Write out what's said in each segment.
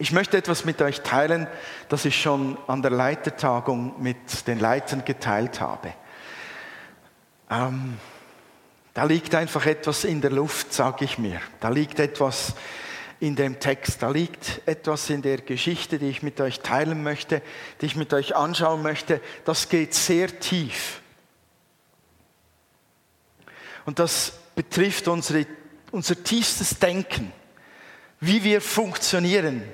Ich möchte etwas mit euch teilen, das ich schon an der Leitertagung mit den Leitern geteilt habe. Ähm, da liegt einfach etwas in der Luft, sage ich mir. Da liegt etwas in dem Text, da liegt etwas in der Geschichte, die ich mit euch teilen möchte, die ich mit euch anschauen möchte. Das geht sehr tief. Und das betrifft unsere, unser tiefstes Denken, wie wir funktionieren.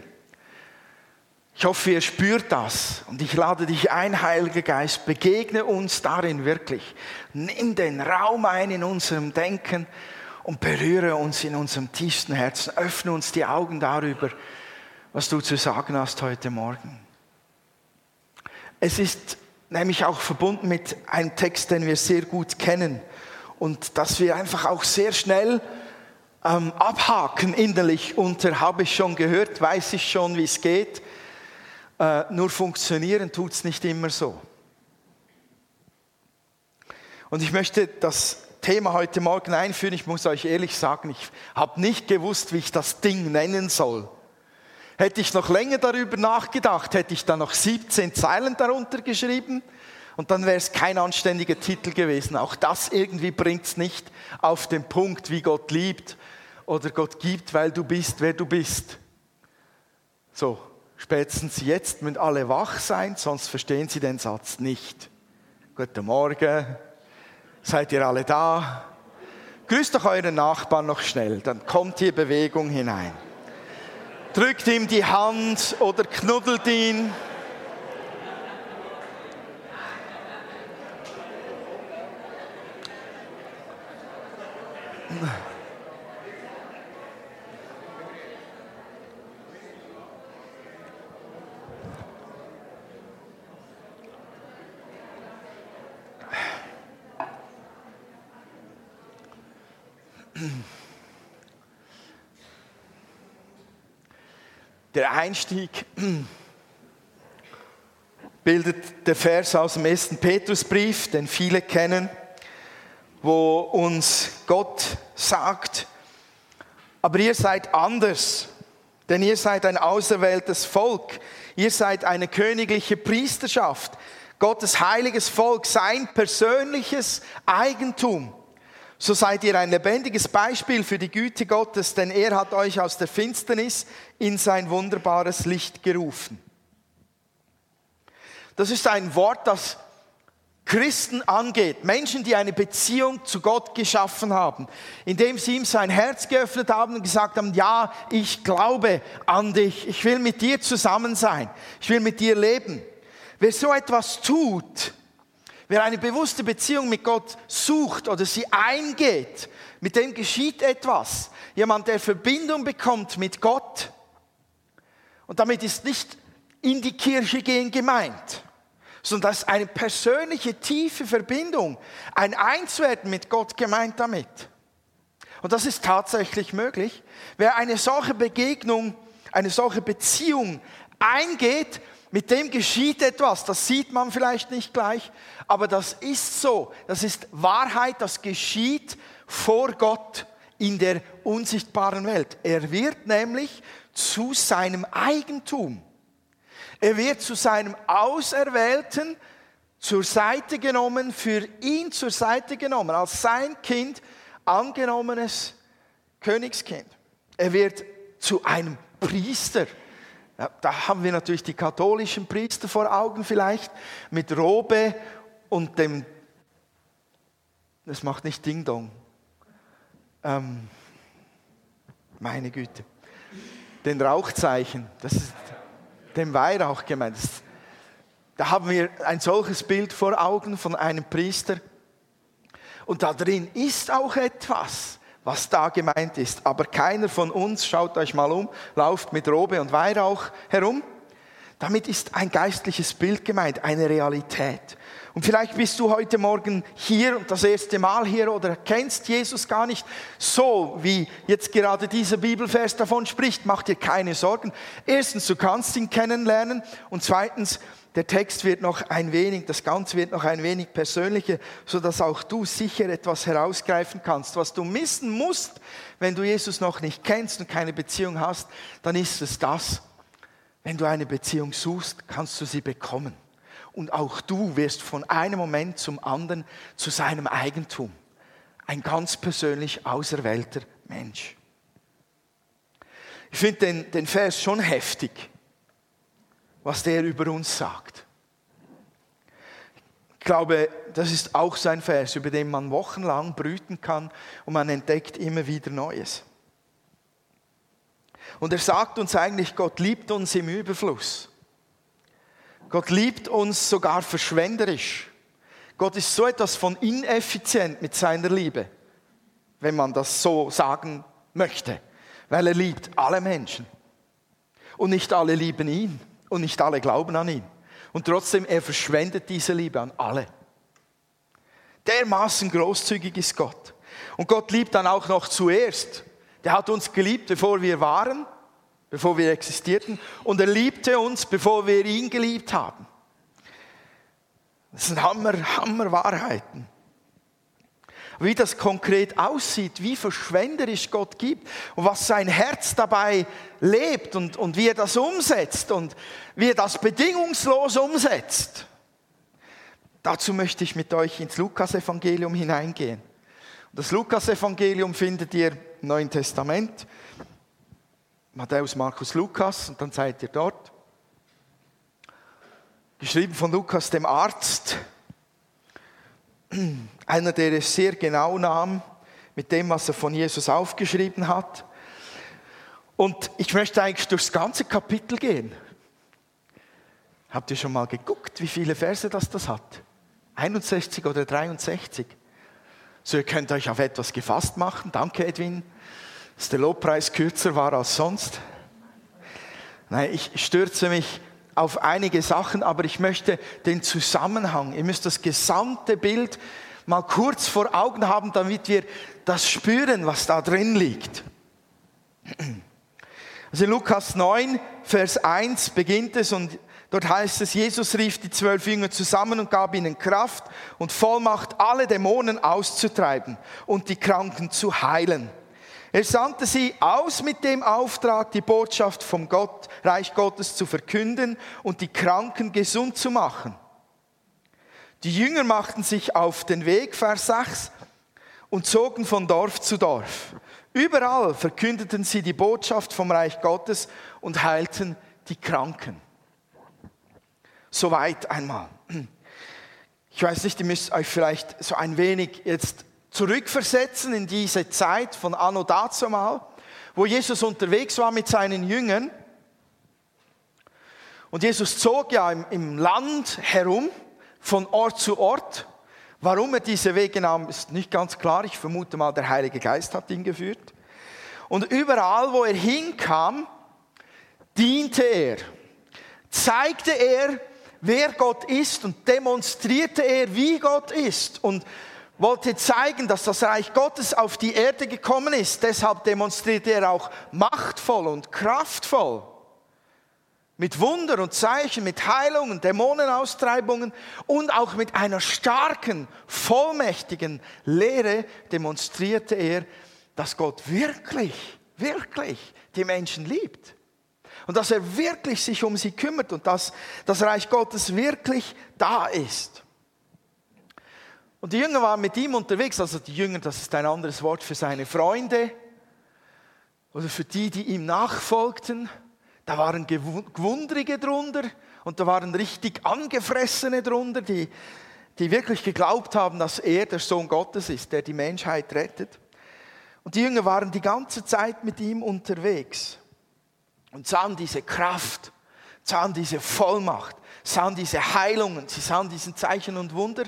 Ich hoffe, ihr spürt das und ich lade dich ein, Heiliger Geist, begegne uns darin wirklich. Nimm den Raum ein in unserem Denken und berühre uns in unserem tiefsten Herzen. Öffne uns die Augen darüber, was du zu sagen hast heute Morgen. Es ist nämlich auch verbunden mit einem Text, den wir sehr gut kennen und dass wir einfach auch sehr schnell ähm, abhaken innerlich unter, habe ich schon gehört, weiß ich schon, wie es geht. Äh, nur funktionieren tut es nicht immer so. Und ich möchte das Thema heute Morgen einführen. Ich muss euch ehrlich sagen, ich habe nicht gewusst, wie ich das Ding nennen soll. Hätte ich noch länger darüber nachgedacht, hätte ich dann noch 17 Zeilen darunter geschrieben und dann wäre es kein anständiger Titel gewesen. Auch das irgendwie bringt es nicht auf den Punkt, wie Gott liebt oder Gott gibt, weil du bist, wer du bist. So, spätestens jetzt müssen alle wach sein, sonst verstehen sie den Satz nicht. Guten Morgen, seid ihr alle da? Grüßt doch euren Nachbarn noch schnell, dann kommt hier Bewegung hinein. Drückt ihm die Hand oder knuddelt ihn. Der Einstieg bildet der Vers aus dem ersten Petrusbrief, den viele kennen wo uns Gott sagt, aber ihr seid anders, denn ihr seid ein auserwähltes Volk, ihr seid eine königliche Priesterschaft, Gottes heiliges Volk, sein persönliches Eigentum. So seid ihr ein lebendiges Beispiel für die Güte Gottes, denn er hat euch aus der Finsternis in sein wunderbares Licht gerufen. Das ist ein Wort, das Christen angeht, Menschen, die eine Beziehung zu Gott geschaffen haben, indem sie ihm sein Herz geöffnet haben und gesagt haben, ja, ich glaube an dich, ich will mit dir zusammen sein, ich will mit dir leben. Wer so etwas tut, wer eine bewusste Beziehung mit Gott sucht oder sie eingeht, mit dem geschieht etwas. Jemand, der Verbindung bekommt mit Gott. Und damit ist nicht in die Kirche gehen gemeint sondern das ist eine persönliche, tiefe Verbindung, ein Einswerden mit Gott gemeint damit. Und das ist tatsächlich möglich. Wer eine solche Begegnung, eine solche Beziehung eingeht, mit dem geschieht etwas. Das sieht man vielleicht nicht gleich, aber das ist so. Das ist Wahrheit, das geschieht vor Gott in der unsichtbaren Welt. Er wird nämlich zu seinem Eigentum. Er wird zu seinem Auserwählten zur Seite genommen, für ihn zur Seite genommen, als sein Kind, angenommenes Königskind. Er wird zu einem Priester. Da haben wir natürlich die katholischen Priester vor Augen vielleicht, mit Robe und dem, das macht nicht Ding Dong. Ähm, meine Güte. Den Rauchzeichen, das ist dem Weihrauch gemeint. Da haben wir ein solches Bild vor Augen von einem Priester. Und da drin ist auch etwas, was da gemeint ist. Aber keiner von uns, schaut euch mal um, lauft mit Robe und Weihrauch herum. Damit ist ein geistliches Bild gemeint, eine Realität. Und vielleicht bist du heute Morgen hier und das erste Mal hier oder kennst Jesus gar nicht so, wie jetzt gerade dieser Bibelvers davon spricht. Mach dir keine Sorgen. Erstens, du kannst ihn kennenlernen und zweitens, der Text wird noch ein wenig, das Ganze wird noch ein wenig persönlicher, so dass auch du sicher etwas herausgreifen kannst. Was du missen musst, wenn du Jesus noch nicht kennst und keine Beziehung hast, dann ist es das, Wenn du eine Beziehung suchst, kannst du sie bekommen. Und auch du wirst von einem Moment zum anderen zu seinem Eigentum. Ein ganz persönlich auserwählter Mensch. Ich finde den, den Vers schon heftig, was der über uns sagt. Ich glaube, das ist auch so ein Vers, über den man wochenlang brüten kann und man entdeckt immer wieder Neues. Und er sagt uns eigentlich, Gott liebt uns im Überfluss. Gott liebt uns sogar verschwenderisch. Gott ist so etwas von ineffizient mit seiner Liebe, wenn man das so sagen möchte, weil er liebt alle Menschen. Und nicht alle lieben ihn und nicht alle glauben an ihn. Und trotzdem, er verschwendet diese Liebe an alle. Dermaßen großzügig ist Gott. Und Gott liebt dann auch noch zuerst. Der hat uns geliebt, bevor wir waren bevor wir existierten. Und er liebte uns, bevor wir ihn geliebt haben. Das sind Hammer, Hammer Wahrheiten. Wie das konkret aussieht, wie verschwenderisch Gott gibt und was sein Herz dabei lebt und, und wie er das umsetzt und wie er das bedingungslos umsetzt. Dazu möchte ich mit euch ins Lukasevangelium hineingehen. Das Lukasevangelium findet ihr im Neuen Testament Matthäus, Markus, Lukas und dann seid ihr dort. Geschrieben von Lukas, dem Arzt, einer, der es sehr genau nahm mit dem, was er von Jesus aufgeschrieben hat. Und ich möchte eigentlich durchs ganze Kapitel gehen. Habt ihr schon mal geguckt, wie viele Verse das das hat? 61 oder 63? So, ihr könnt euch auf etwas gefasst machen. Danke, Edwin dass der Lobpreis kürzer war als sonst. Nein, ich stürze mich auf einige Sachen, aber ich möchte den Zusammenhang, ihr müsst das gesamte Bild mal kurz vor Augen haben, damit wir das spüren, was da drin liegt. Also Lukas 9, Vers 1 beginnt es und dort heißt es, Jesus rief die zwölf Jünger zusammen und gab ihnen Kraft und Vollmacht, alle Dämonen auszutreiben und die Kranken zu heilen. Er sandte sie aus mit dem Auftrag, die Botschaft vom Gott, Reich Gottes zu verkünden und die Kranken gesund zu machen. Die Jünger machten sich auf den Weg, Vers 6, und zogen von Dorf zu Dorf. Überall verkündeten sie die Botschaft vom Reich Gottes und heilten die Kranken. Soweit einmal. Ich weiß nicht, ihr müsst euch vielleicht so ein wenig jetzt zurückversetzen in diese Zeit von Anno dazumal, wo Jesus unterwegs war mit seinen Jüngern. Und Jesus zog ja im, im Land herum, von Ort zu Ort. Warum er diese Wege nahm, ist nicht ganz klar. Ich vermute mal, der Heilige Geist hat ihn geführt. Und überall, wo er hinkam, diente er, zeigte er, wer Gott ist und demonstrierte er, wie Gott ist. Und wollte zeigen, dass das Reich Gottes auf die Erde gekommen ist. Deshalb demonstrierte er auch machtvoll und kraftvoll. Mit Wunder und Zeichen, mit Heilungen, Dämonenaustreibungen und auch mit einer starken, vollmächtigen Lehre demonstrierte er, dass Gott wirklich, wirklich die Menschen liebt. Und dass er wirklich sich um sie kümmert und dass das Reich Gottes wirklich da ist. Und die Jünger waren mit ihm unterwegs, also die Jünger, das ist ein anderes Wort für seine Freunde oder für die, die ihm nachfolgten. Da waren Gewundrige drunter und da waren richtig Angefressene drunter, die, die wirklich geglaubt haben, dass er der Sohn Gottes ist, der die Menschheit rettet. Und die Jünger waren die ganze Zeit mit ihm unterwegs und sahen diese Kraft, sahen diese Vollmacht, sahen diese Heilungen, sie sahen diesen Zeichen und Wunder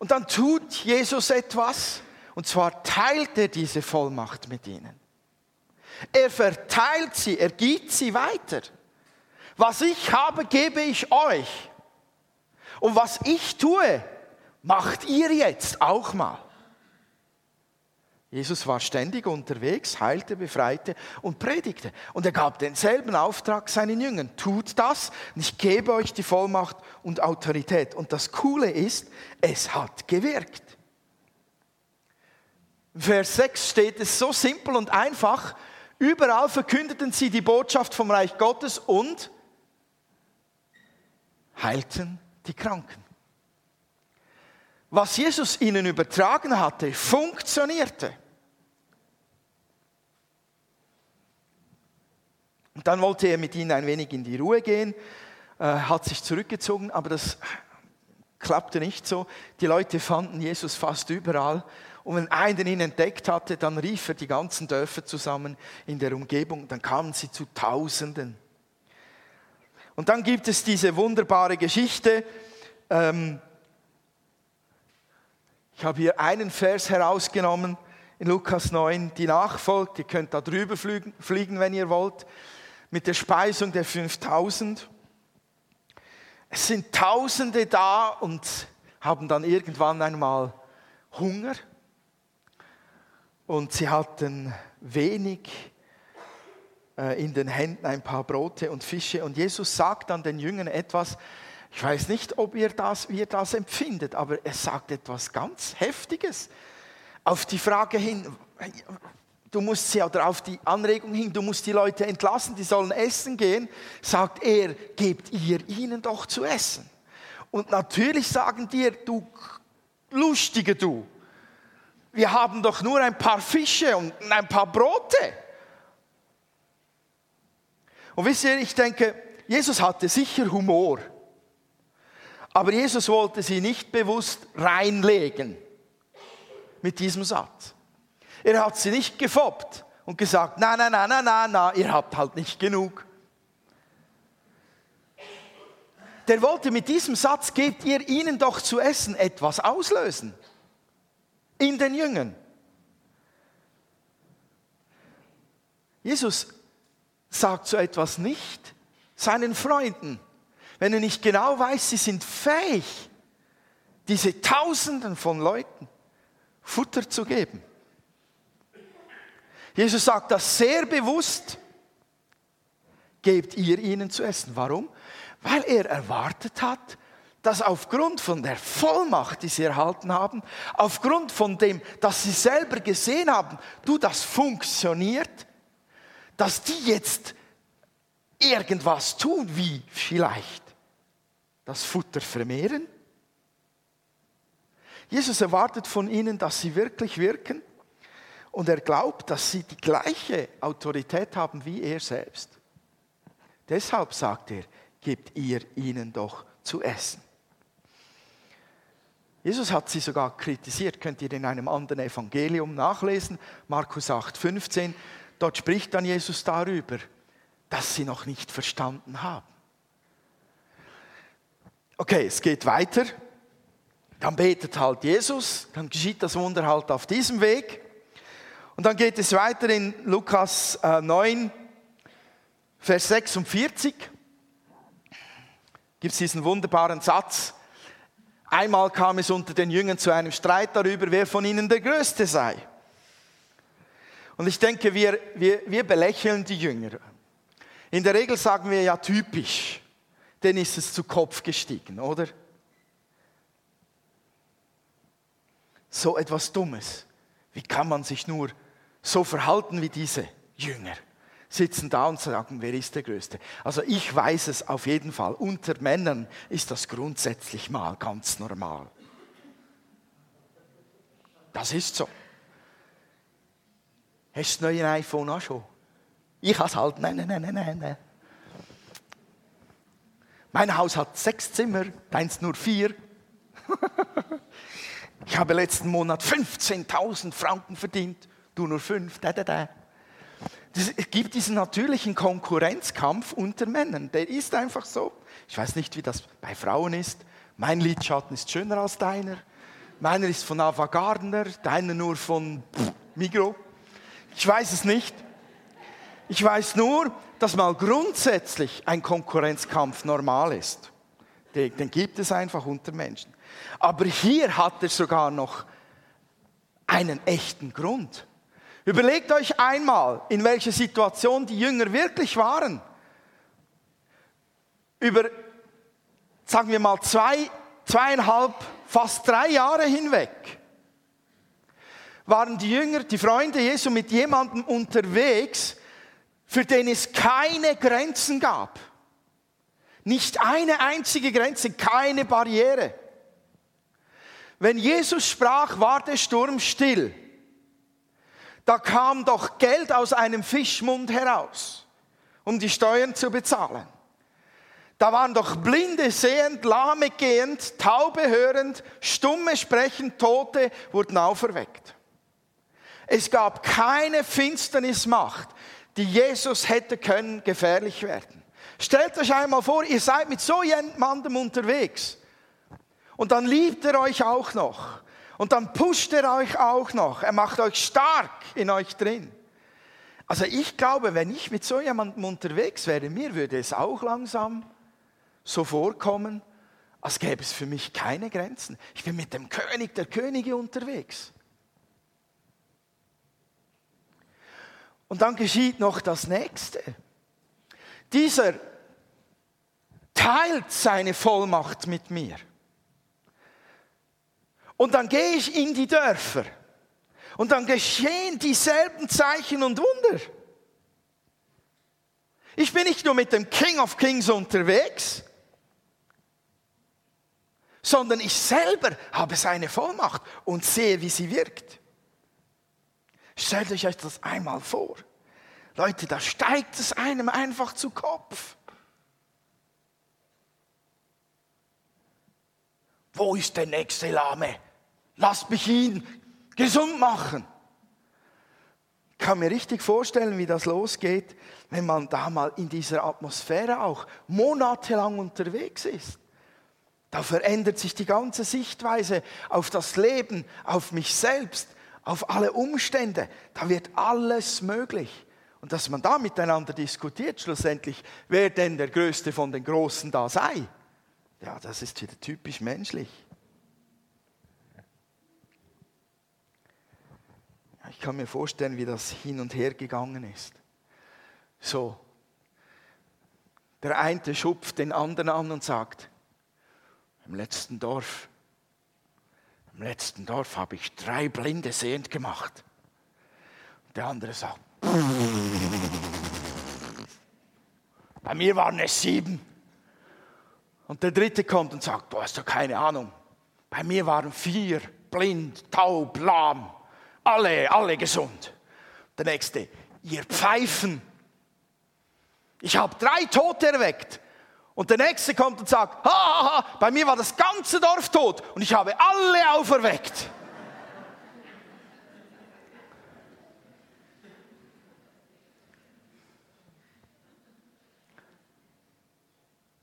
und dann tut Jesus etwas, und zwar teilt er diese Vollmacht mit ihnen. Er verteilt sie, er gibt sie weiter. Was ich habe, gebe ich euch. Und was ich tue, macht ihr jetzt auch mal. Jesus war ständig unterwegs, heilte, befreite und predigte. Und er gab denselben Auftrag seinen Jüngern. Tut das und ich gebe euch die Vollmacht und Autorität. Und das Coole ist, es hat gewirkt. Vers 6 steht es so simpel und einfach. Überall verkündeten sie die Botschaft vom Reich Gottes und heilten die Kranken. Was Jesus ihnen übertragen hatte, funktionierte. Und dann wollte er mit ihnen ein wenig in die Ruhe gehen, äh, hat sich zurückgezogen, aber das klappte nicht so. Die Leute fanden Jesus fast überall. Und wenn einer ihn entdeckt hatte, dann rief er die ganzen Dörfer zusammen in der Umgebung. Dann kamen sie zu Tausenden. Und dann gibt es diese wunderbare Geschichte. Ähm, ich habe hier einen Vers herausgenommen in Lukas 9, die nachfolgt. Ihr könnt da drüber fliegen, wenn ihr wollt mit der Speisung der 5000. Es sind Tausende da und haben dann irgendwann einmal Hunger und sie hatten wenig äh, in den Händen ein paar Brote und Fische und Jesus sagt dann den Jüngern etwas, ich weiß nicht, ob ihr das, wie ihr das empfindet, aber er sagt etwas ganz Heftiges. Auf die Frage hin, du musst sie oder auf die Anregung hin, du musst die Leute entlassen, die sollen essen gehen, sagt er, gebt ihr ihnen doch zu essen. Und natürlich sagen dir, du Lustige du, wir haben doch nur ein paar Fische und ein paar Brote. Und wisst ihr, ich denke, Jesus hatte sicher Humor, aber Jesus wollte sie nicht bewusst reinlegen mit diesem Satz. Er hat sie nicht gefoppt und gesagt, na, na, na, na, na, na, ihr habt halt nicht genug. Der wollte mit diesem Satz, gebt ihr ihnen doch zu essen, etwas auslösen. In den Jüngern. Jesus sagt so etwas nicht seinen Freunden, wenn er nicht genau weiß, sie sind fähig, diese Tausenden von Leuten Futter zu geben. Jesus sagt das sehr bewusst, gebt ihr ihnen zu essen. Warum? Weil er erwartet hat, dass aufgrund von der Vollmacht, die sie erhalten haben, aufgrund von dem, dass sie selber gesehen haben, du, das funktioniert, dass die jetzt irgendwas tun, wie vielleicht das Futter vermehren. Jesus erwartet von ihnen, dass sie wirklich wirken und er glaubt, dass sie die gleiche Autorität haben wie er selbst. Deshalb sagt er, gebt ihr ihnen doch zu essen. Jesus hat sie sogar kritisiert, könnt ihr in einem anderen Evangelium nachlesen, Markus 8, 15. Dort spricht dann Jesus darüber, dass sie noch nicht verstanden haben. Okay, es geht weiter. Dann betet halt Jesus, dann geschieht das Wunder halt auf diesem Weg. Und dann geht es weiter in Lukas 9, äh, Vers 46. Gibt es diesen wunderbaren Satz. Einmal kam es unter den Jüngern zu einem Streit darüber, wer von ihnen der Größte sei. Und ich denke, wir, wir, wir belächeln die Jünger. In der Regel sagen wir ja typisch, denn ist es zu Kopf gestiegen, oder? So etwas Dummes. Wie kann man sich nur so verhalten wie diese Jünger. Sitzen da und sagen, wer ist der Größte? Also ich weiß es auf jeden Fall. Unter Männern ist das grundsätzlich mal ganz normal. Das ist so. Hast du das neue iPhone auch schon? Ich habe es halt, nein, nein, nein, nein, nein. Mein Haus hat sechs Zimmer, deins nur vier. ich habe letzten Monat 15.000 Franken verdient du nur fünf, da, da, da. Es gibt diesen natürlichen Konkurrenzkampf unter Männern. Der ist einfach so. Ich weiß nicht, wie das bei Frauen ist. Mein Lidschatten ist schöner als deiner. Meiner ist von Ava Gardner, deiner nur von Migro. Ich weiß es nicht. Ich weiß nur, dass mal grundsätzlich ein Konkurrenzkampf normal ist. Den, den gibt es einfach unter Menschen. Aber hier hat er sogar noch einen echten Grund. Überlegt euch einmal, in welcher Situation die Jünger wirklich waren. Über, sagen wir mal, zwei, zweieinhalb, fast drei Jahre hinweg waren die Jünger, die Freunde Jesu mit jemandem unterwegs, für den es keine Grenzen gab. Nicht eine einzige Grenze, keine Barriere. Wenn Jesus sprach, war der Sturm still. Da kam doch Geld aus einem Fischmund heraus, um die Steuern zu bezahlen. Da waren doch Blinde sehend, Lahme gehend, Taube hörend, Stumme sprechend, Tote wurden auferweckt. Es gab keine Finsternismacht, die Jesus hätte können gefährlich werden. Stellt euch einmal vor, ihr seid mit so jemandem unterwegs und dann liebt er euch auch noch und dann pusht er euch auch noch. Er macht euch stark in euch drin. Also ich glaube, wenn ich mit so jemandem unterwegs wäre, mir würde es auch langsam so vorkommen, als gäbe es für mich keine Grenzen. Ich bin mit dem König der Könige unterwegs. Und dann geschieht noch das Nächste. Dieser teilt seine Vollmacht mit mir. Und dann gehe ich in die Dörfer. Und dann geschehen dieselben Zeichen und Wunder. Ich bin nicht nur mit dem King of Kings unterwegs, sondern ich selber habe seine Vollmacht und sehe, wie sie wirkt. Stellt euch das einmal vor. Leute, da steigt es einem einfach zu Kopf. Wo ist der nächste Lahme? Lasst mich ihn gesund machen. Ich kann mir richtig vorstellen, wie das losgeht, wenn man da mal in dieser Atmosphäre auch monatelang unterwegs ist. Da verändert sich die ganze Sichtweise auf das Leben, auf mich selbst, auf alle Umstände. Da wird alles möglich. Und dass man da miteinander diskutiert, schlussendlich, wer denn der Größte von den Großen da sei, ja, das ist wieder typisch menschlich. Ich kann mir vorstellen, wie das hin und her gegangen ist. So, der eine schupft den anderen an und sagt, im letzten Dorf, im letzten Dorf habe ich drei Blinde sehend gemacht. Der andere sagt, bei mir waren es sieben. Und der dritte kommt und sagt, du hast doch keine Ahnung. Bei mir waren vier, blind, taub, lahm, alle, alle gesund. Der nächste, ihr Pfeifen. Ich habe drei Tote erweckt. Und der nächste kommt und sagt, ha, ha, ha, bei mir war das ganze Dorf tot und ich habe alle auferweckt.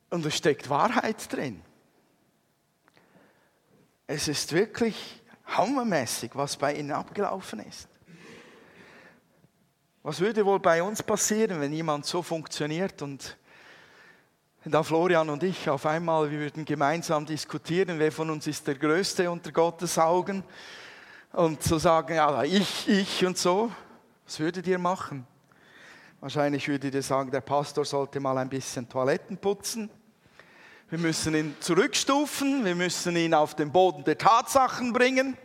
Und es steckt Wahrheit drin. Es ist wirklich hammermäßig, was bei ihnen abgelaufen ist. Was würde wohl bei uns passieren, wenn jemand so funktioniert und da Florian und ich auf einmal, wir würden gemeinsam diskutieren, wer von uns ist der Größte unter Gottes Augen und zu so sagen, ja, ich, ich und so. Was würdet ihr machen? Wahrscheinlich würdet ihr sagen, der Pastor sollte mal ein bisschen Toiletten putzen. Wir müssen ihn zurückstufen, wir müssen ihn auf den Boden der Tatsachen bringen.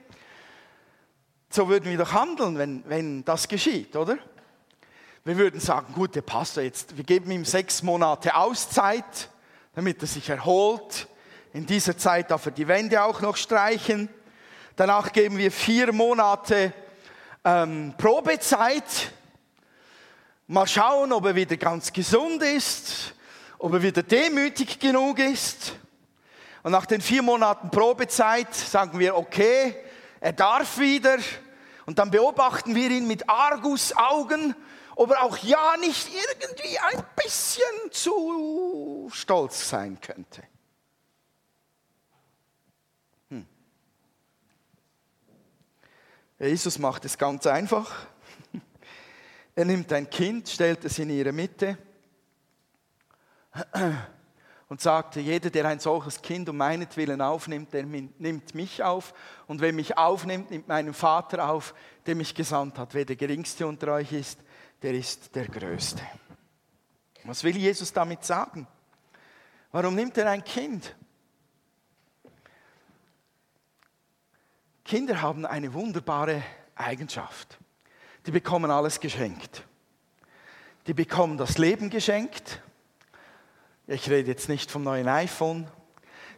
So würden wir doch handeln, wenn, wenn das geschieht, oder? Wir würden sagen, gut, der Pastor jetzt, wir geben ihm sechs Monate Auszeit, damit er sich erholt. In dieser Zeit darf er die Wände auch noch streichen. Danach geben wir vier Monate ähm, Probezeit. Mal schauen, ob er wieder ganz gesund ist, ob er wieder demütig genug ist. Und nach den vier Monaten Probezeit sagen wir, okay, er darf wieder. Und dann beobachten wir ihn mit Argusaugen ob er auch ja nicht irgendwie ein bisschen zu stolz sein könnte. Hm. Jesus macht es ganz einfach. Er nimmt ein Kind, stellt es in ihre Mitte und sagte, jeder, der ein solches Kind um meinetwillen aufnimmt, der nimmt mich auf. Und wer mich aufnimmt, nimmt meinen Vater auf, der mich gesandt hat. Wer der Geringste unter euch ist, der ist der Größte. Was will Jesus damit sagen? Warum nimmt er ein Kind? Kinder haben eine wunderbare Eigenschaft. Die bekommen alles geschenkt. Die bekommen das Leben geschenkt. Ich rede jetzt nicht vom neuen iPhone.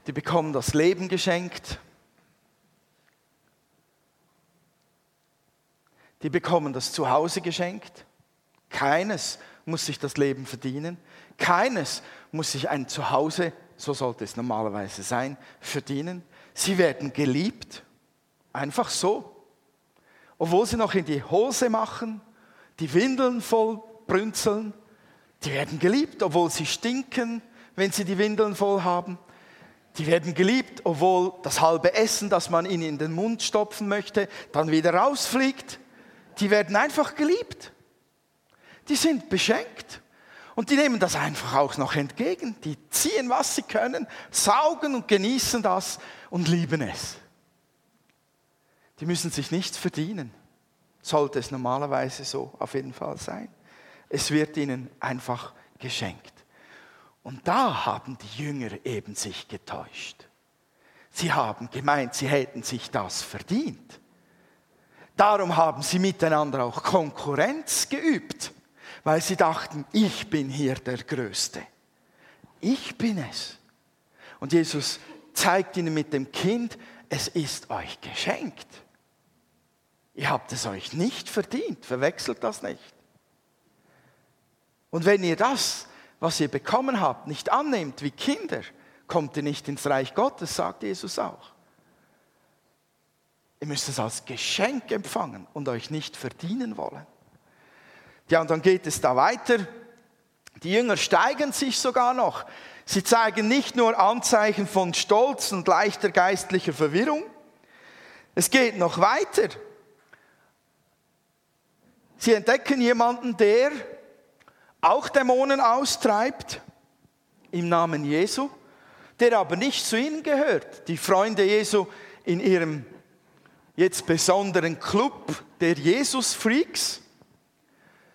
Die bekommen das Leben geschenkt. Die bekommen das Zuhause geschenkt. Keines muss sich das Leben verdienen. Keines muss sich ein Zuhause, so sollte es normalerweise sein, verdienen. Sie werden geliebt. Einfach so. Obwohl sie noch in die Hose machen, die Windeln voll brünzeln, die werden geliebt, obwohl sie stinken, wenn sie die Windeln voll haben. Die werden geliebt, obwohl das halbe Essen, das man ihnen in den Mund stopfen möchte, dann wieder rausfliegt. Die werden einfach geliebt. Die sind beschenkt. Und die nehmen das einfach auch noch entgegen. Die ziehen, was sie können, saugen und genießen das und lieben es. Die müssen sich nichts verdienen. Sollte es normalerweise so auf jeden Fall sein. Es wird ihnen einfach geschenkt. Und da haben die Jünger eben sich getäuscht. Sie haben gemeint, sie hätten sich das verdient. Darum haben sie miteinander auch Konkurrenz geübt, weil sie dachten, ich bin hier der Größte. Ich bin es. Und Jesus zeigt ihnen mit dem Kind, es ist euch geschenkt. Ihr habt es euch nicht verdient, verwechselt das nicht. Und wenn ihr das, was ihr bekommen habt, nicht annehmt wie Kinder, kommt ihr nicht ins Reich Gottes, sagt Jesus auch. Ihr müsst es als Geschenk empfangen und euch nicht verdienen wollen. Ja, und dann geht es da weiter. Die Jünger steigen sich sogar noch. Sie zeigen nicht nur Anzeichen von Stolz und leichter geistlicher Verwirrung. Es geht noch weiter. Sie entdecken jemanden, der auch Dämonen austreibt im Namen Jesu, der aber nicht zu ihnen gehört. Die Freunde Jesu in ihrem jetzt besonderen Club der Jesus-Freaks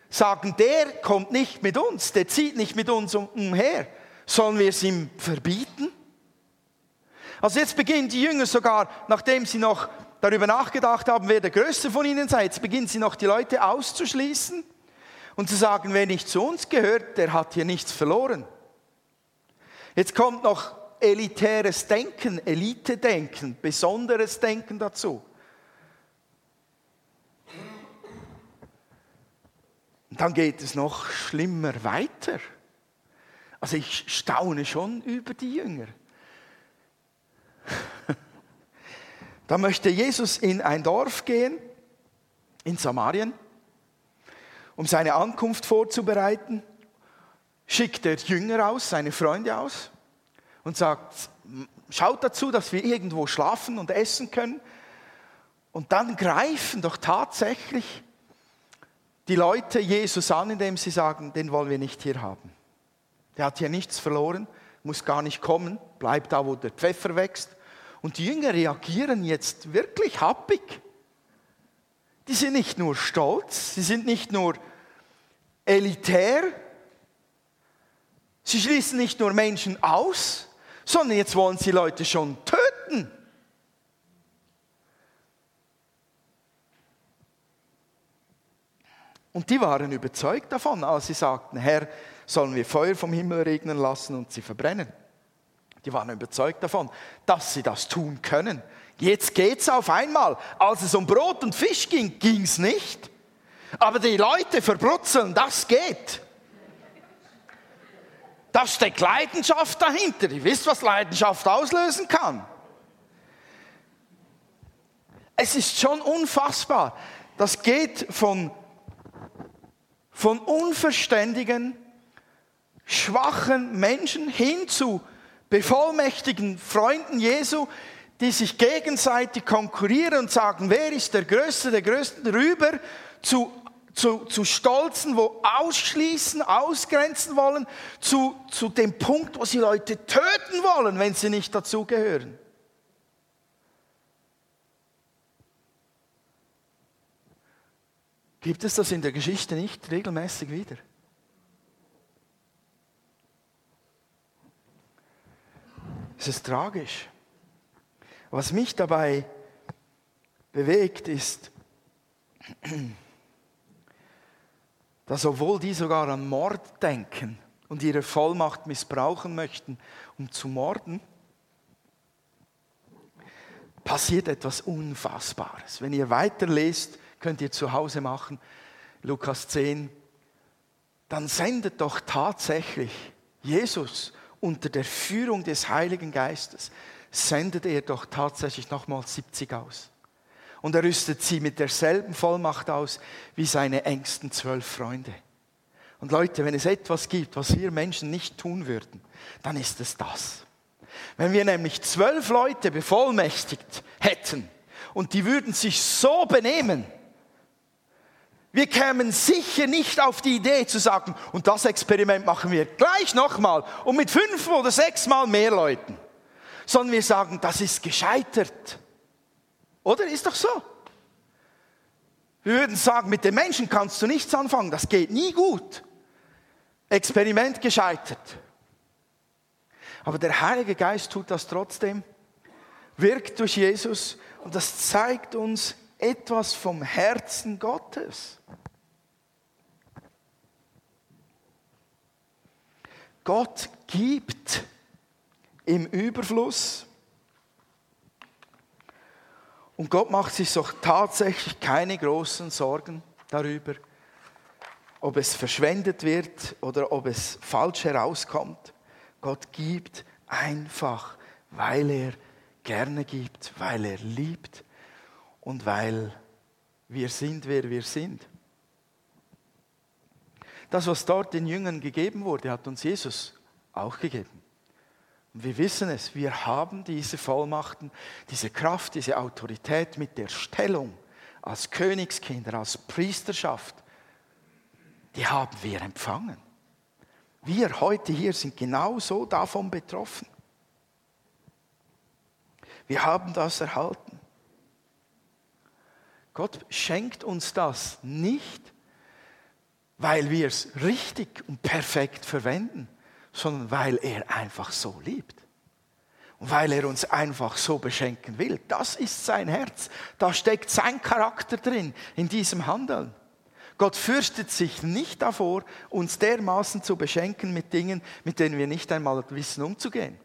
sagen, der kommt nicht mit uns, der zieht nicht mit uns umher. Sollen wir es ihm verbieten? Also jetzt beginnen die Jünger sogar, nachdem sie noch darüber nachgedacht haben, wer der Größte von ihnen sei, jetzt beginnen sie noch die Leute auszuschließen und zu sagen, wer nicht zu uns gehört, der hat hier nichts verloren. Jetzt kommt noch elitäres Denken, Elite-Denken, besonderes Denken dazu. Und dann geht es noch schlimmer weiter. Also ich staune schon über die Jünger. Da möchte Jesus in ein Dorf gehen, in Samarien um seine Ankunft vorzubereiten, schickt er Jünger aus, seine Freunde aus und sagt, schaut dazu, dass wir irgendwo schlafen und essen können. Und dann greifen doch tatsächlich die Leute Jesus an, indem sie sagen, den wollen wir nicht hier haben. Der hat hier nichts verloren, muss gar nicht kommen, bleibt da, wo der Pfeffer wächst. Und die Jünger reagieren jetzt wirklich happig. Die sind nicht nur stolz, sie sind nicht nur elitär. Sie schließen nicht nur Menschen aus, sondern jetzt wollen sie Leute schon töten. Und die waren überzeugt davon, als sie sagten, Herr, sollen wir Feuer vom Himmel regnen lassen und sie verbrennen. Die waren überzeugt davon, dass sie das tun können. Jetzt geht es auf einmal. Als es um Brot und Fisch ging, ging es nicht. Aber die Leute verbrutzeln, das geht. Da steckt Leidenschaft dahinter. Ihr wisst, was Leidenschaft auslösen kann. Es ist schon unfassbar. Das geht von, von unverständigen, schwachen Menschen hin zu bevollmächtigen Freunden Jesu, die sich gegenseitig konkurrieren und sagen, wer ist der Größte, der Größte, rüber zu zu, zu Stolzen, wo ausschließen, ausgrenzen wollen, zu, zu dem Punkt, wo sie Leute töten wollen, wenn sie nicht dazugehören. Gibt es das in der Geschichte nicht regelmäßig wieder? Es ist tragisch. Was mich dabei bewegt, ist, dass obwohl die sogar an Mord denken und ihre Vollmacht missbrauchen möchten, um zu morden, passiert etwas Unfassbares. Wenn ihr weiterlest, könnt ihr zu Hause machen, Lukas 10, dann sendet doch tatsächlich Jesus unter der Führung des Heiligen Geistes, sendet er doch tatsächlich nochmal 70 aus. Und er rüstet sie mit derselben Vollmacht aus wie seine engsten zwölf Freunde. Und Leute, wenn es etwas gibt, was wir Menschen nicht tun würden, dann ist es das. Wenn wir nämlich zwölf Leute bevollmächtigt hätten und die würden sich so benehmen, wir kämen sicher nicht auf die Idee zu sagen, und das Experiment machen wir gleich nochmal und mit fünf oder sechs Mal mehr Leuten, sondern wir sagen, das ist gescheitert. Oder ist doch so? Wir würden sagen, mit den Menschen kannst du nichts anfangen, das geht nie gut. Experiment gescheitert. Aber der Heilige Geist tut das trotzdem, wirkt durch Jesus und das zeigt uns etwas vom Herzen Gottes. Gott gibt im Überfluss und Gott macht sich doch tatsächlich keine großen Sorgen darüber, ob es verschwendet wird oder ob es falsch herauskommt. Gott gibt einfach, weil er gerne gibt, weil er liebt und weil wir sind, wer wir sind. Das, was dort den Jüngern gegeben wurde, hat uns Jesus auch gegeben. Und wir wissen es, wir haben diese Vollmachten, diese Kraft, diese Autorität mit der Stellung als Königskinder, als Priesterschaft, die haben wir empfangen. Wir heute hier sind genauso davon betroffen. Wir haben das erhalten. Gott schenkt uns das nicht, weil wir es richtig und perfekt verwenden, sondern weil er einfach so liebt. Und weil er uns einfach so beschenken will. Das ist sein Herz. Da steckt sein Charakter drin, in diesem Handeln. Gott fürchtet sich nicht davor, uns dermaßen zu beschenken mit Dingen, mit denen wir nicht einmal wissen umzugehen.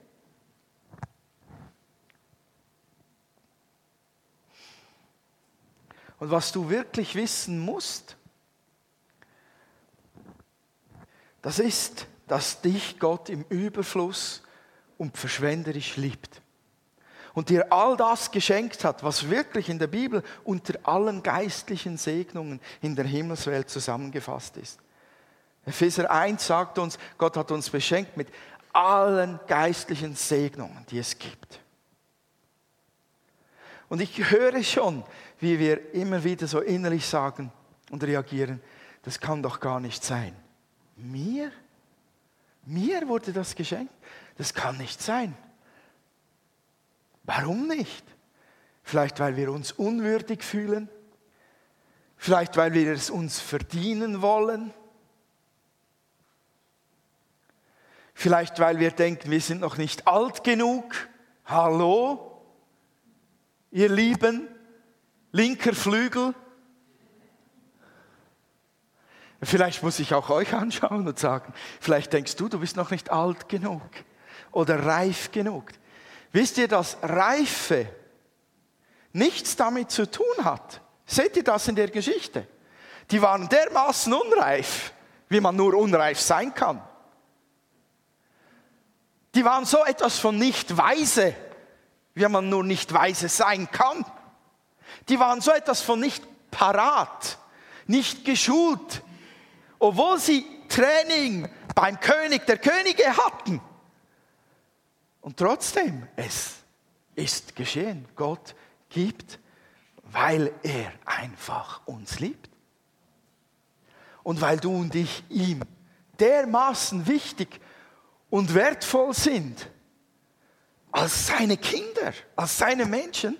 Und was du wirklich wissen musst, das ist, dass dich Gott im Überfluss und verschwenderisch liebt. Und dir all das geschenkt hat, was wirklich in der Bibel unter allen geistlichen Segnungen in der Himmelswelt zusammengefasst ist. Epheser 1 sagt uns, Gott hat uns beschenkt mit allen geistlichen Segnungen, die es gibt. Und ich höre schon, wie wir immer wieder so innerlich sagen und reagieren, das kann doch gar nicht sein. Mir? Mir wurde das geschenkt? Das kann nicht sein. Warum nicht? Vielleicht, weil wir uns unwürdig fühlen. Vielleicht, weil wir es uns verdienen wollen. Vielleicht, weil wir denken, wir sind noch nicht alt genug. Hallo, ihr Lieben, linker Flügel. Vielleicht muss ich auch euch anschauen und sagen, vielleicht denkst du, du bist noch nicht alt genug oder reif genug. Wisst ihr, dass Reife nichts damit zu tun hat? Seht ihr das in der Geschichte? Die waren dermaßen unreif, wie man nur unreif sein kann. Die waren so etwas von nicht weise, wie man nur nicht weise sein kann. Die waren so etwas von nicht parat, nicht geschult, obwohl sie Training beim König der Könige hatten. Und trotzdem, es ist geschehen. Gott gibt, weil er einfach uns liebt. Und weil du und ich ihm dermaßen wichtig und wertvoll sind, als seine Kinder, als seine Menschen,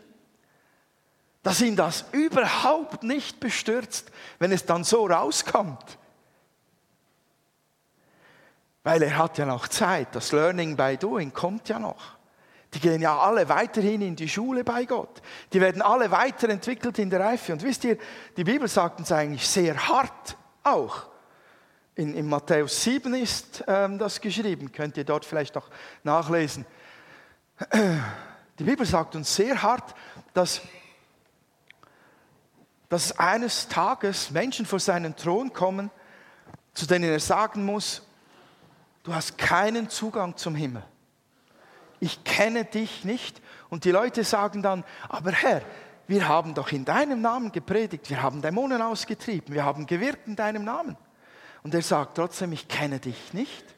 dass ihn das überhaupt nicht bestürzt, wenn es dann so rauskommt. Weil er hat ja noch Zeit, das Learning by Doing kommt ja noch. Die gehen ja alle weiterhin in die Schule bei Gott. Die werden alle weiterentwickelt in der Reife. Und wisst ihr, die Bibel sagt uns eigentlich sehr hart auch, In, in Matthäus 7 ist ähm, das geschrieben, könnt ihr dort vielleicht noch nachlesen. Die Bibel sagt uns sehr hart, dass, dass eines Tages Menschen vor seinen Thron kommen, zu denen er sagen muss, du hast keinen Zugang zum Himmel. Ich kenne dich nicht. Und die Leute sagen dann, aber Herr, wir haben doch in deinem Namen gepredigt, wir haben Dämonen ausgetrieben, wir haben gewirkt in deinem Namen. Und er sagt trotzdem, ich kenne dich nicht,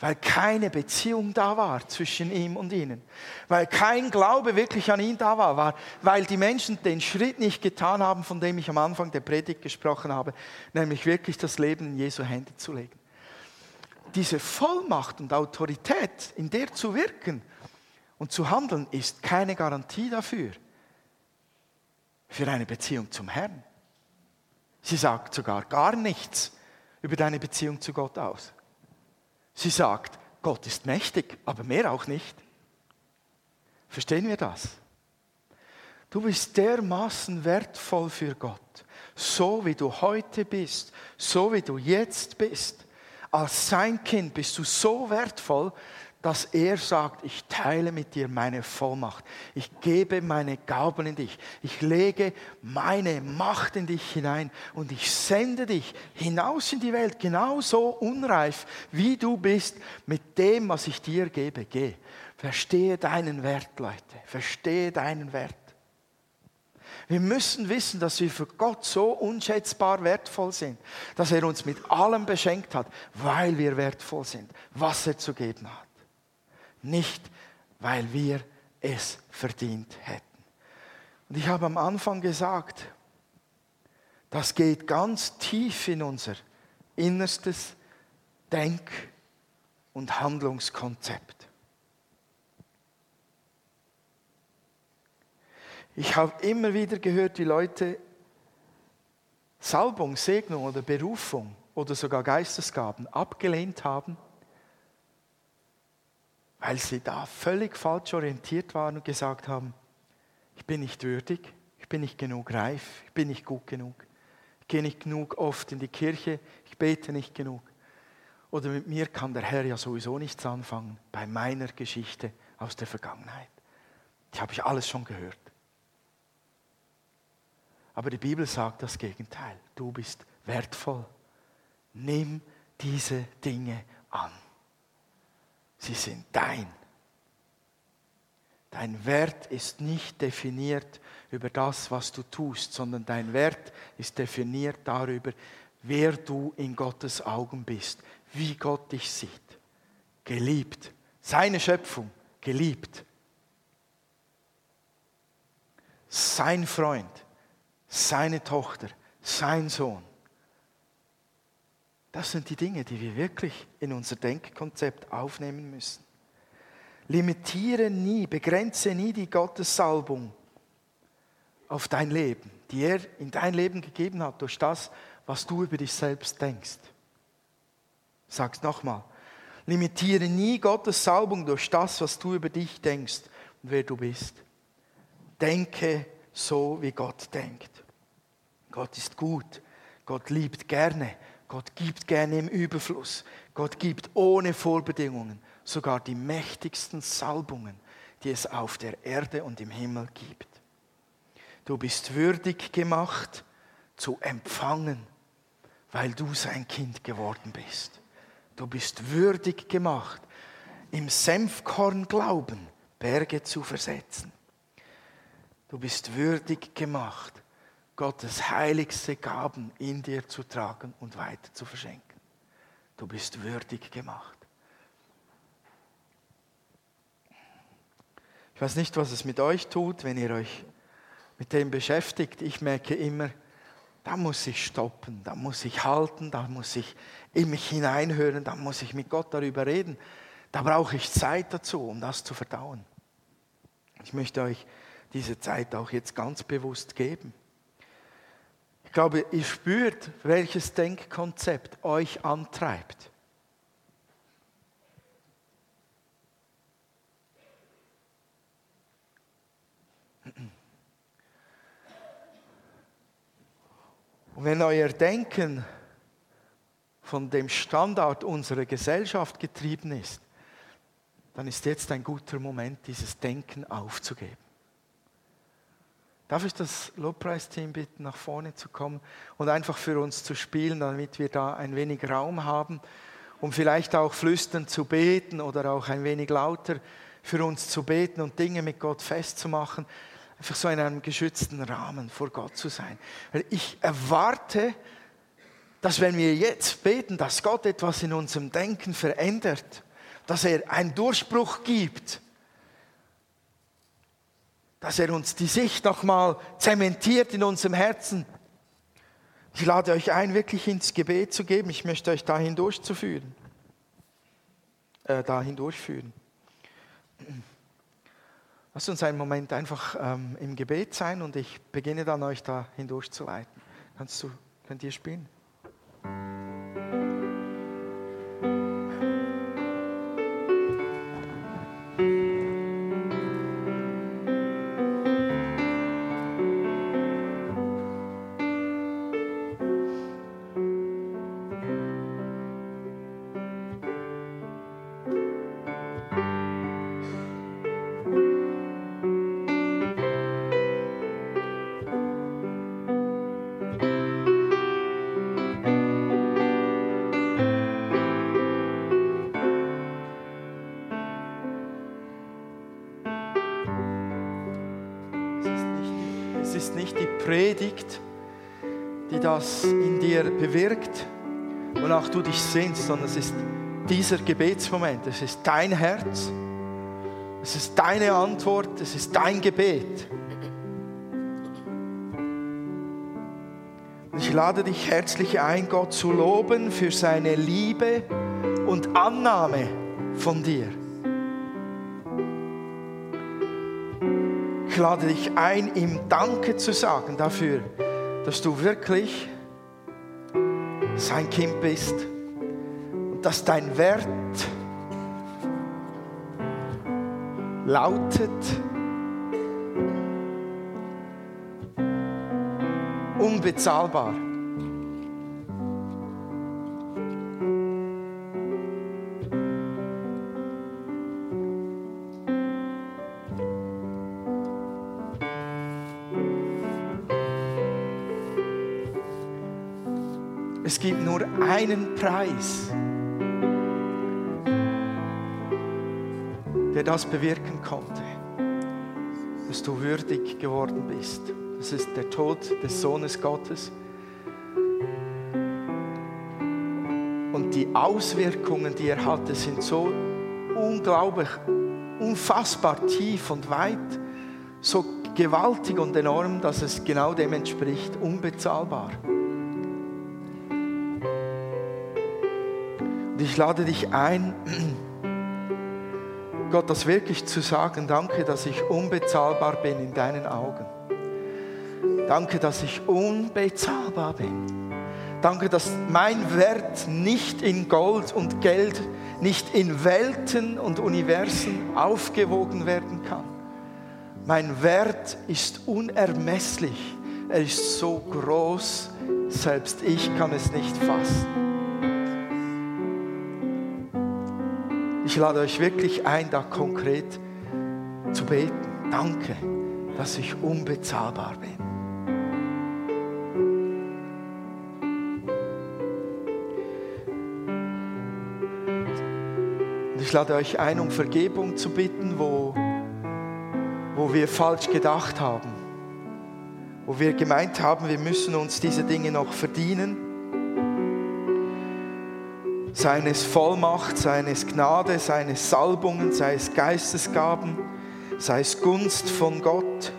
weil keine Beziehung da war zwischen ihm und ihnen, weil kein Glaube wirklich an ihn da war, war, weil die Menschen den Schritt nicht getan haben, von dem ich am Anfang der Predigt gesprochen habe, nämlich wirklich das Leben in Jesu Hände zu legen. Diese Vollmacht und Autorität, in der zu wirken und zu handeln, ist keine Garantie dafür, für eine Beziehung zum Herrn. Sie sagt sogar gar nichts über deine Beziehung zu Gott aus. Sie sagt, Gott ist mächtig, aber mehr auch nicht. Verstehen wir das? Du bist dermaßen wertvoll für Gott, so wie du heute bist, so wie du jetzt bist. Als sein Kind bist du so wertvoll, dass er sagt, ich teile mit dir meine Vollmacht. Ich gebe meine Gaben in dich. Ich lege meine Macht in dich hinein und ich sende dich hinaus in die Welt, genauso unreif, wie du bist, mit dem, was ich dir gebe. Geh. Verstehe deinen Wert, Leute. Verstehe deinen Wert. Wir müssen wissen, dass wir für Gott so unschätzbar wertvoll sind, dass er uns mit allem beschenkt hat, weil wir wertvoll sind, was er zu geben hat nicht weil wir es verdient hätten. Und ich habe am Anfang gesagt, das geht ganz tief in unser innerstes Denk- und Handlungskonzept. Ich habe immer wieder gehört, wie Leute Salbung, Segnung oder Berufung oder sogar Geistesgaben abgelehnt haben weil sie da völlig falsch orientiert waren und gesagt haben, ich bin nicht würdig, ich bin nicht genug reif, ich bin nicht gut genug, ich gehe nicht genug oft in die Kirche, ich bete nicht genug. Oder mit mir kann der Herr ja sowieso nichts anfangen bei meiner Geschichte aus der Vergangenheit. Die habe ich alles schon gehört. Aber die Bibel sagt das Gegenteil. Du bist wertvoll. Nimm diese Dinge an. Sie sind dein. Dein Wert ist nicht definiert über das, was du tust, sondern dein Wert ist definiert darüber, wer du in Gottes Augen bist, wie Gott dich sieht. Geliebt. Seine Schöpfung, geliebt. Sein Freund, seine Tochter, sein Sohn. Das sind die Dinge, die wir wirklich in unser Denkkonzept aufnehmen müssen. Limitiere nie, begrenze nie die Gottessalbung auf dein Leben, die er in dein Leben gegeben hat durch das, was du über dich selbst denkst. Sag's nochmal. Limitiere nie Gottes Salbung durch das, was du über dich denkst und wer du bist. Denke so, wie Gott denkt. Gott ist gut. Gott liebt gerne. Gott gibt gerne im Überfluss. Gott gibt ohne Vorbedingungen sogar die mächtigsten Salbungen, die es auf der Erde und im Himmel gibt. Du bist würdig gemacht zu empfangen, weil du sein Kind geworden bist. Du bist würdig gemacht, im Senfkorn Glauben Berge zu versetzen. Du bist würdig gemacht, Gottes heiligste Gaben in dir zu tragen und weiter zu verschenken. Du bist würdig gemacht. Ich weiß nicht, was es mit euch tut, wenn ihr euch mit dem beschäftigt. Ich merke immer, da muss ich stoppen, da muss ich halten, da muss ich in mich hineinhören, da muss ich mit Gott darüber reden. Da brauche ich Zeit dazu, um das zu verdauen. Ich möchte euch diese Zeit auch jetzt ganz bewusst geben. Ich glaube, ihr spürt, welches Denkkonzept euch antreibt. Und wenn euer Denken von dem Standard unserer Gesellschaft getrieben ist, dann ist jetzt ein guter Moment, dieses Denken aufzugeben. Darf ich das Lobpreisteam bitten, nach vorne zu kommen und einfach für uns zu spielen, damit wir da ein wenig Raum haben, um vielleicht auch flüsternd zu beten oder auch ein wenig lauter für uns zu beten und Dinge mit Gott festzumachen, einfach so in einem geschützten Rahmen vor Gott zu sein. Ich erwarte, dass wenn wir jetzt beten, dass Gott etwas in unserem Denken verändert, dass er einen Durchbruch gibt dass er uns die Sicht nochmal zementiert in unserem Herzen. Ich lade euch ein, wirklich ins Gebet zu geben. Ich möchte euch dahin durchzuführen. Äh, dahin durchführen. Lasst uns einen Moment einfach ähm, im Gebet sein und ich beginne dann euch da hindurchzuleiten. Kannst du, könnt ihr spielen? Das in dir bewirkt, wonach du dich sehnst, sondern es ist dieser Gebetsmoment, es ist dein Herz, es ist deine Antwort, es ist dein Gebet. Ich lade dich herzlich ein, Gott zu loben für seine Liebe und Annahme von dir. lade dich ein, ihm Danke zu sagen dafür, dass du wirklich sein Kind bist und dass dein Wert lautet unbezahlbar. Preis, der das bewirken konnte, dass du würdig geworden bist. Das ist der Tod des Sohnes Gottes. Und die Auswirkungen, die er hatte, sind so unglaublich, unfassbar tief und weit, so gewaltig und enorm, dass es genau dem entspricht, unbezahlbar. Und ich lade dich ein, Gott das wirklich zu sagen, danke, dass ich unbezahlbar bin in deinen Augen. Danke, dass ich unbezahlbar bin. Danke, dass mein Wert nicht in Gold und Geld, nicht in Welten und Universen aufgewogen werden kann. Mein Wert ist unermesslich. Er ist so groß, selbst ich kann es nicht fassen. Ich lade euch wirklich ein, da konkret zu beten. Danke, dass ich unbezahlbar bin. Und ich lade euch ein, um Vergebung zu bitten, wo, wo wir falsch gedacht haben, wo wir gemeint haben, wir müssen uns diese Dinge noch verdienen seines Vollmacht, seines Gnade, seines Salbungen, sei es Geistesgaben, sei es Gunst von Gott.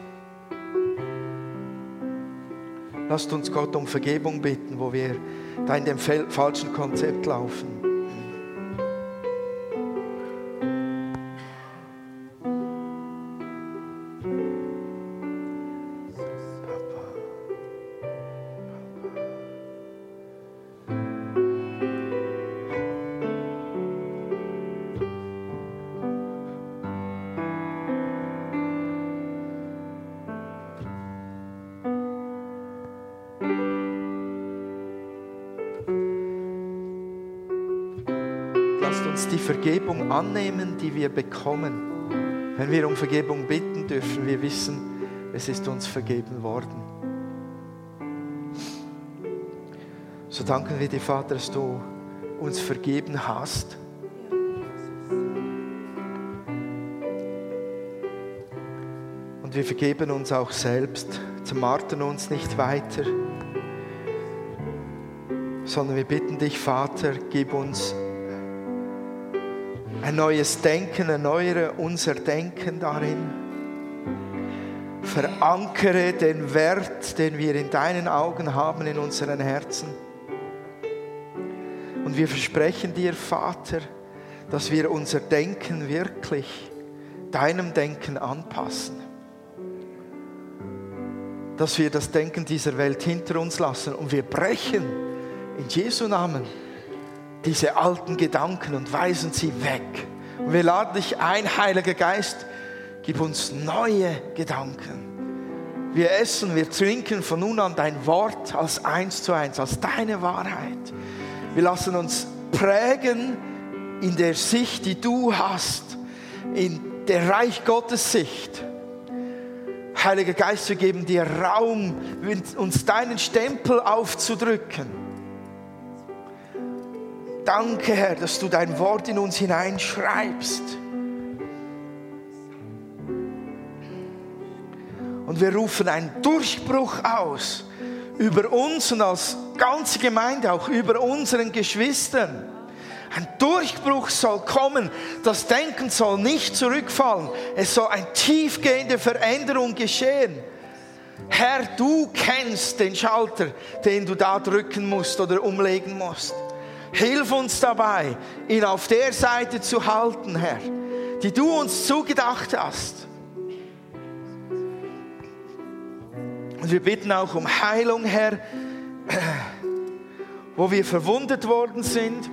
Lasst uns Gott um Vergebung bitten, wo wir da in dem falschen Konzept laufen. Annehmen, die wir bekommen. Wenn wir um Vergebung bitten, dürfen wir wissen, es ist uns vergeben worden. So danken wir dir, Vater, dass du uns vergeben hast. Und wir vergeben uns auch selbst, zermartern uns nicht weiter, sondern wir bitten dich, Vater, gib uns ein neues Denken, erneuere unser Denken darin. Verankere den Wert, den wir in deinen Augen haben, in unseren Herzen. Und wir versprechen dir, Vater, dass wir unser Denken wirklich deinem Denken anpassen. Dass wir das Denken dieser Welt hinter uns lassen und wir brechen in Jesu Namen diese alten Gedanken und weisen sie weg. Und wir laden dich ein, Heiliger Geist, gib uns neue Gedanken. Wir essen, wir trinken von nun an dein Wort als eins zu eins, als deine Wahrheit. Wir lassen uns prägen in der Sicht, die du hast, in der Reich Gottes Sicht. Heiliger Geist, wir geben dir Raum, uns deinen Stempel aufzudrücken. Danke, Herr, dass du dein Wort in uns hineinschreibst. Und wir rufen einen Durchbruch aus über uns und als ganze Gemeinde, auch über unseren Geschwistern. Ein Durchbruch soll kommen. Das Denken soll nicht zurückfallen. Es soll eine tiefgehende Veränderung geschehen. Herr, du kennst den Schalter, den du da drücken musst oder umlegen musst. Hilf uns dabei, ihn auf der Seite zu halten, Herr, die du uns zugedacht hast. Und wir bitten auch um Heilung, Herr, wo wir verwundet worden sind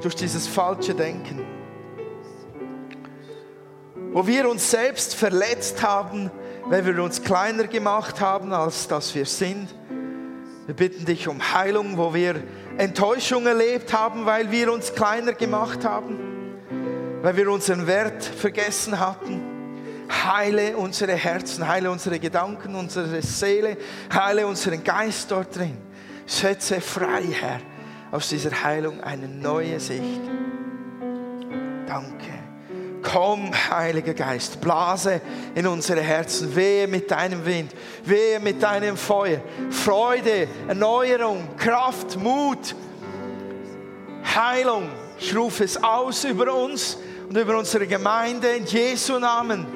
durch dieses falsche Denken. Wo wir uns selbst verletzt haben, weil wir uns kleiner gemacht haben, als dass wir sind. Wir bitten dich um Heilung, wo wir Enttäuschung erlebt haben, weil wir uns kleiner gemacht haben, weil wir unseren Wert vergessen hatten. Heile unsere Herzen, heile unsere Gedanken, unsere Seele, heile unseren Geist dort drin. Setze frei, Herr, aus dieser Heilung eine neue Sicht. Danke. Komm, Heiliger Geist, blase in unsere Herzen, wehe mit deinem Wind, wehe mit deinem Feuer, Freude, Erneuerung, Kraft, Mut, Heilung. Ich rufe es aus über uns und über unsere Gemeinde in Jesu Namen.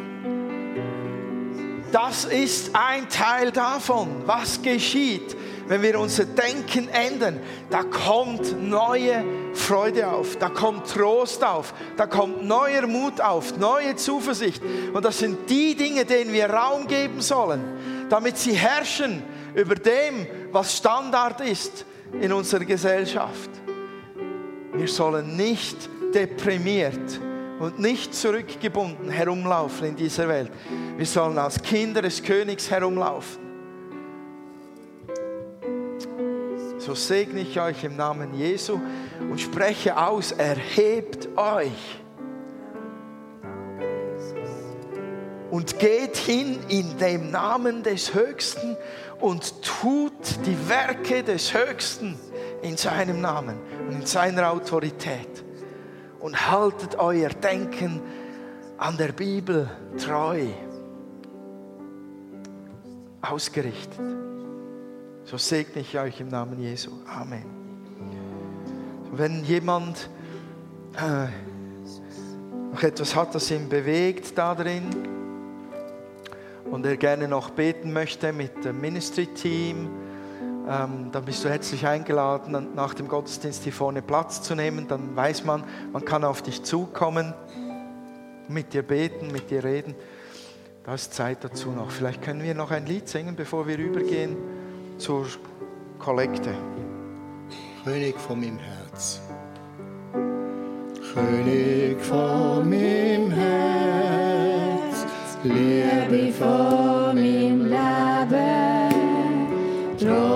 Das ist ein Teil davon, was geschieht, wenn wir unser Denken ändern. Da kommt neue Freude auf, da kommt Trost auf, da kommt neuer Mut auf, neue Zuversicht. Und das sind die Dinge, denen wir Raum geben sollen, damit sie herrschen über dem, was Standard ist in unserer Gesellschaft. Wir sollen nicht deprimiert und nicht zurückgebunden herumlaufen in dieser Welt. Wir sollen als Kinder des Königs herumlaufen. So segne ich euch im Namen Jesu und spreche aus, erhebt euch. Und geht hin in dem Namen des Höchsten und tut die Werke des Höchsten in seinem Namen und in seiner Autorität und haltet euer Denken an der Bibel treu ausgerichtet. So segne ich euch im Namen Jesu. Amen. Wenn jemand äh, noch etwas hat, das ihn bewegt da drin und er gerne noch beten möchte mit dem Ministry-Team, ähm, dann bist du herzlich eingeladen, nach dem Gottesdienst hier vorne Platz zu nehmen. Dann weiß man, man kann auf dich zukommen, mit dir beten, mit dir reden. Da ist Zeit dazu noch. Vielleicht können wir noch ein Lied singen, bevor wir übergehen zur Kollekte. König von meinem Herz. König von meinem Herz, Liebe von meinem Leben. Treue,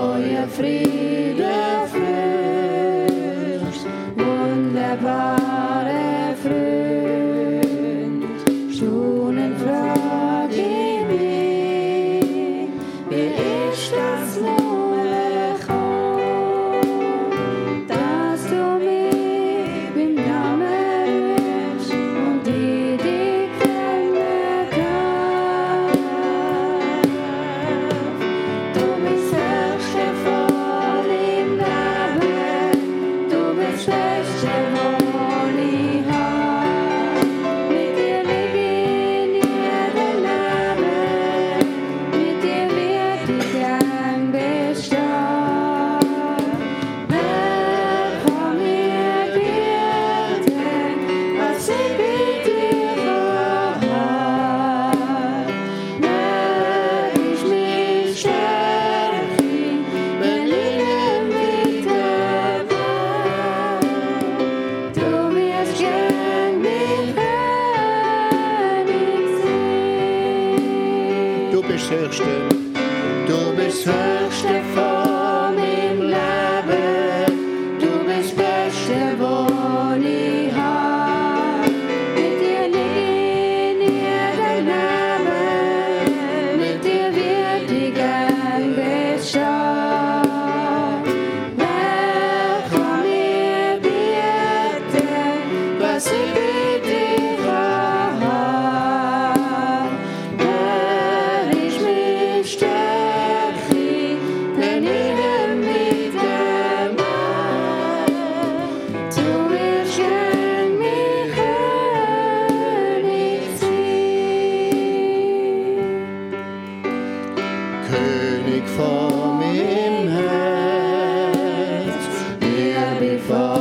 Liebe